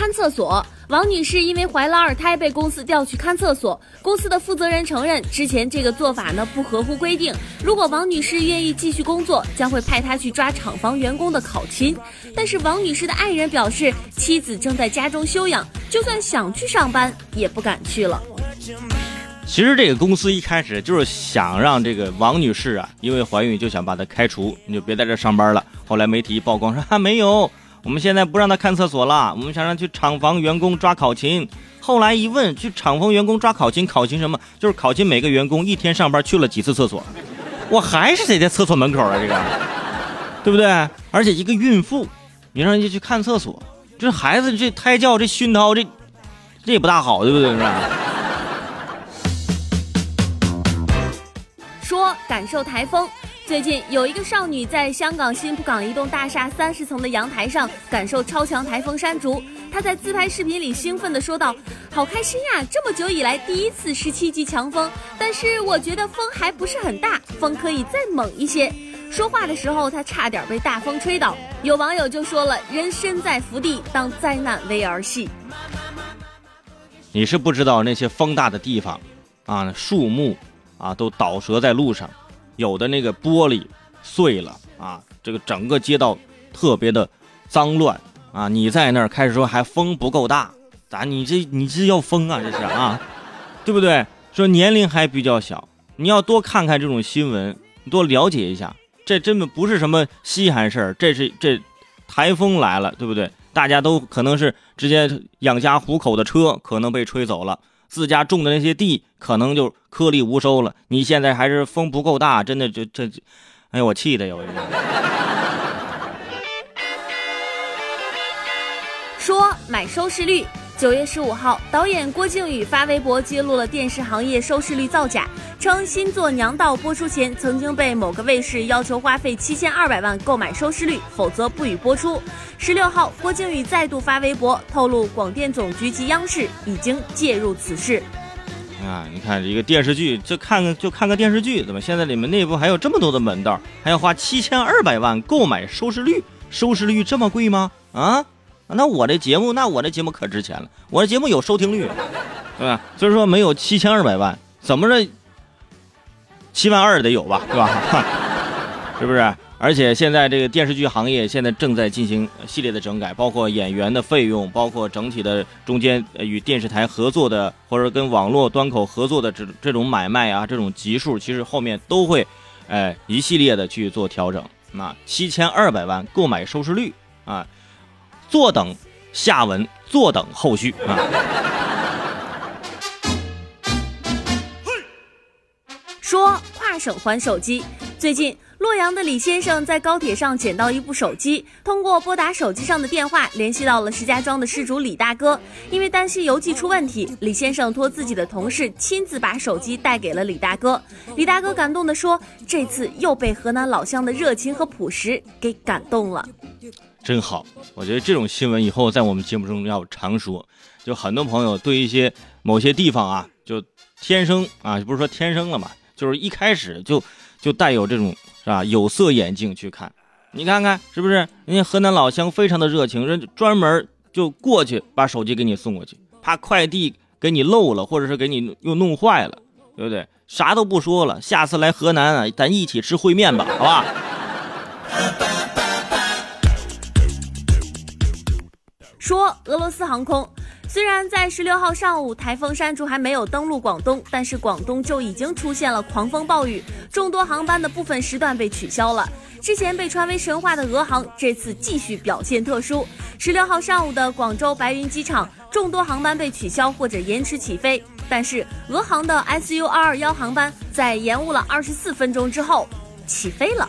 看厕所。王女士因为怀了二胎被公司调去看厕所，公司的负责人承认之前这个做法呢不合乎规定。如果王女士愿意继续工作，将会派她去抓厂房员工的考勤。但是王女士的爱人表示，妻子正在家中休养，就算想去上班也不敢去了。其实这个公司一开始就是想让这个王女士啊，因为怀孕就想把她开除，你就别在这上班了。后来媒体一曝光说，还没有。我们现在不让他看厕所了，我们想让去厂房员工抓考勤。后来一问，去厂房员工抓考勤，考勤什么？就是考勤每个员工一天上班去了几次厕所。我还是得在厕所门口啊，这个，对不对？而且一个孕妇，你让人家去看厕所，这孩子这胎教这熏陶这，这也不大好，对不对？是吧？说感受台风。最近有一个少女在香港新浦港一栋大厦三十层的阳台上感受超强台风山竹。她在自拍视频里兴奋地说道：“好开心呀，这么久以来第一次十七级强风，但是我觉得风还不是很大，风可以再猛一些。”说话的时候，她差点被大风吹倒。有网友就说了：“人身在福地，当灾难为儿戏。”你是不知道那些风大的地方，啊，树木啊都倒折在路上。有的那个玻璃碎了啊，这个整个街道特别的脏乱啊！你在那儿开始说还风不够大，咋你这你这要疯啊？这是啊，对不对？说年龄还比较小，你要多看看这种新闻，多了解一下。这真的不是什么稀罕事儿，这是这台风来了，对不对？大家都可能是直接养家糊口的车可能被吹走了。自家种的那些地可能就颗粒无收了。你现在还是风不够大，真的就这，哎呦，我气的呀！我说买收视率。九月十五号，导演郭靖宇发微博揭露了电视行业收视率造假，称新作《娘道》播出前曾经被某个卫视要求花费七千二百万购买收视率，否则不予播出。十六号，郭靖宇再度发微博透露，广电总局及央视已经介入此事。啊，你看一个电视剧，就看看就看个电视剧，怎么现在你们内部还有这么多的门道，还要花七千二百万购买收视率？收视率这么贵吗？啊？那我的节目，那我的节目可值钱了。我的节目有收听率，对吧？所以说没有七千二百万，怎么着，七万二得有吧，对吧？是不是？而且现在这个电视剧行业现在正在进行系列的整改，包括演员的费用，包括整体的中间与电视台合作的或者跟网络端口合作的这这种买卖啊，这种级数，其实后面都会，哎，一系列的去做调整。那七千二百万购买收视率啊。坐等下文，坐等后续啊！说跨省还手机，最近。洛阳的李先生在高铁上捡到一部手机，通过拨打手机上的电话联系到了石家庄的失主李大哥。因为担心邮寄出问题，李先生托自己的同事亲自把手机带给了李大哥。李大哥感动地说：“这次又被河南老乡的热情和朴实给感动了，真好。”我觉得这种新闻以后在我们节目中要常说。就很多朋友对一些某些地方啊，就天生啊，不是说天生了嘛，就是一开始就就带有这种。是吧？有色眼镜去看，你看看是不是？人家河南老乡非常的热情，人专门就过去把手机给你送过去，怕快递给你漏了，或者是给你又弄坏了，对不对？啥都不说了，下次来河南啊，咱一起吃烩面吧，好吧？说俄罗斯航空。虽然在十六号上午台风山竹还没有登陆广东，但是广东就已经出现了狂风暴雨，众多航班的部分时段被取消了。之前被传为神话的俄航，这次继续表现特殊。十六号上午的广州白云机场，众多航班被取消或者延迟起飞，但是俄航的 SU 二二幺航班在延误了二十四分钟之后起飞了。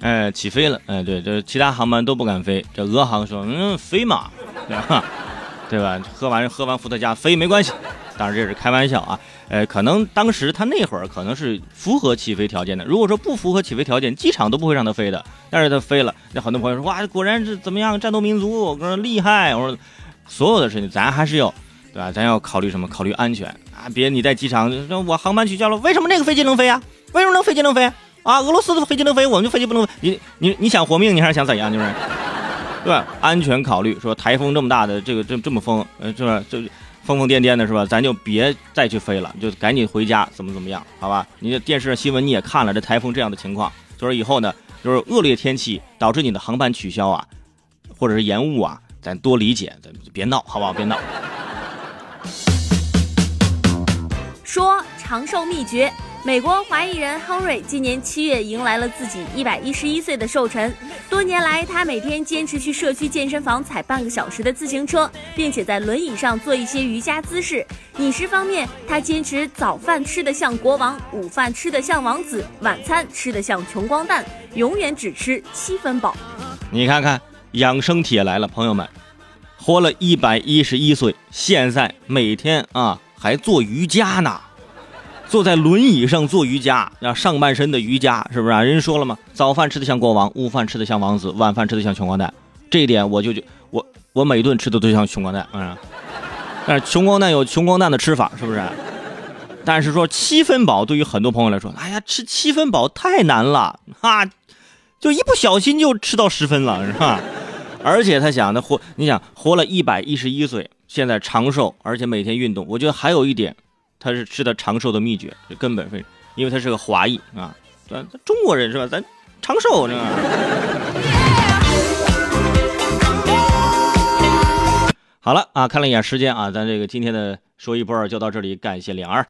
哎，起飞了！哎，对，这其他航班都不敢飞，这俄航说，嗯，飞嘛。对吧？对吧？喝完喝完伏特加飞没关系，当然这是开玩笑啊。呃，可能当时他那会儿可能是符合起飞条件的。如果说不符合起飞条件，机场都不会让他飞的。但是他飞了，那很多朋友说哇，果然是怎么样？战斗民族，我说厉害。我说所有的事情咱还是要，对吧？咱要考虑什么？考虑安全啊！别你在机场我航班取消了，为什么那个飞机能飞啊？为什么能飞机能飞啊？俄罗斯的飞机能飞，我们就飞机不能飞？你你你想活命，你还是想怎样？就是。对，安全考虑，说台风这么大的这个这这么风，呃，是吧？这疯疯癫癫的是吧？咱就别再去飞了，就赶紧回家，怎么怎么样？好吧？你这电视上新闻你也看了，这台风这样的情况，就是以后呢，就是恶劣天气导致你的航班取消啊，或者是延误啊，咱多理解，咱别闹，好不好？别闹。说长寿秘诀。美国华裔人亨瑞今年七月迎来了自己一百一十一岁的寿辰。多年来，他每天坚持去社区健身房踩半个小时的自行车，并且在轮椅上做一些瑜伽姿势。饮食方面，他坚持早饭吃得像国王，午饭吃得像王子，晚餐吃得像穷光蛋，永远只吃七分饱。你看看，养生帖来了，朋友们，活了一百一十一岁，现在每天啊还做瑜伽呢。坐在轮椅上做瑜伽，要上半身的瑜伽，是不是啊？人说了嘛，早饭吃的像国王，午饭吃的像王子，晚饭吃的像穷光蛋。这一点我就就我我每顿吃的都像穷光蛋，嗯。但是穷光蛋有穷光蛋的吃法，是不是？但是说七分饱对于很多朋友来说，哎呀，吃七分饱太难了啊，就一不小心就吃到十分了，是吧？而且他想，他活，你想活了一百一十一岁，现在长寿，而且每天运动，我觉得还有一点。他是吃的长寿的秘诀，这根本非，因为他是个华裔啊，咱中国人是吧？咱长寿呢。好了啊，看了一眼时间啊，咱这个今天的说一不二就到这里，感谢两儿。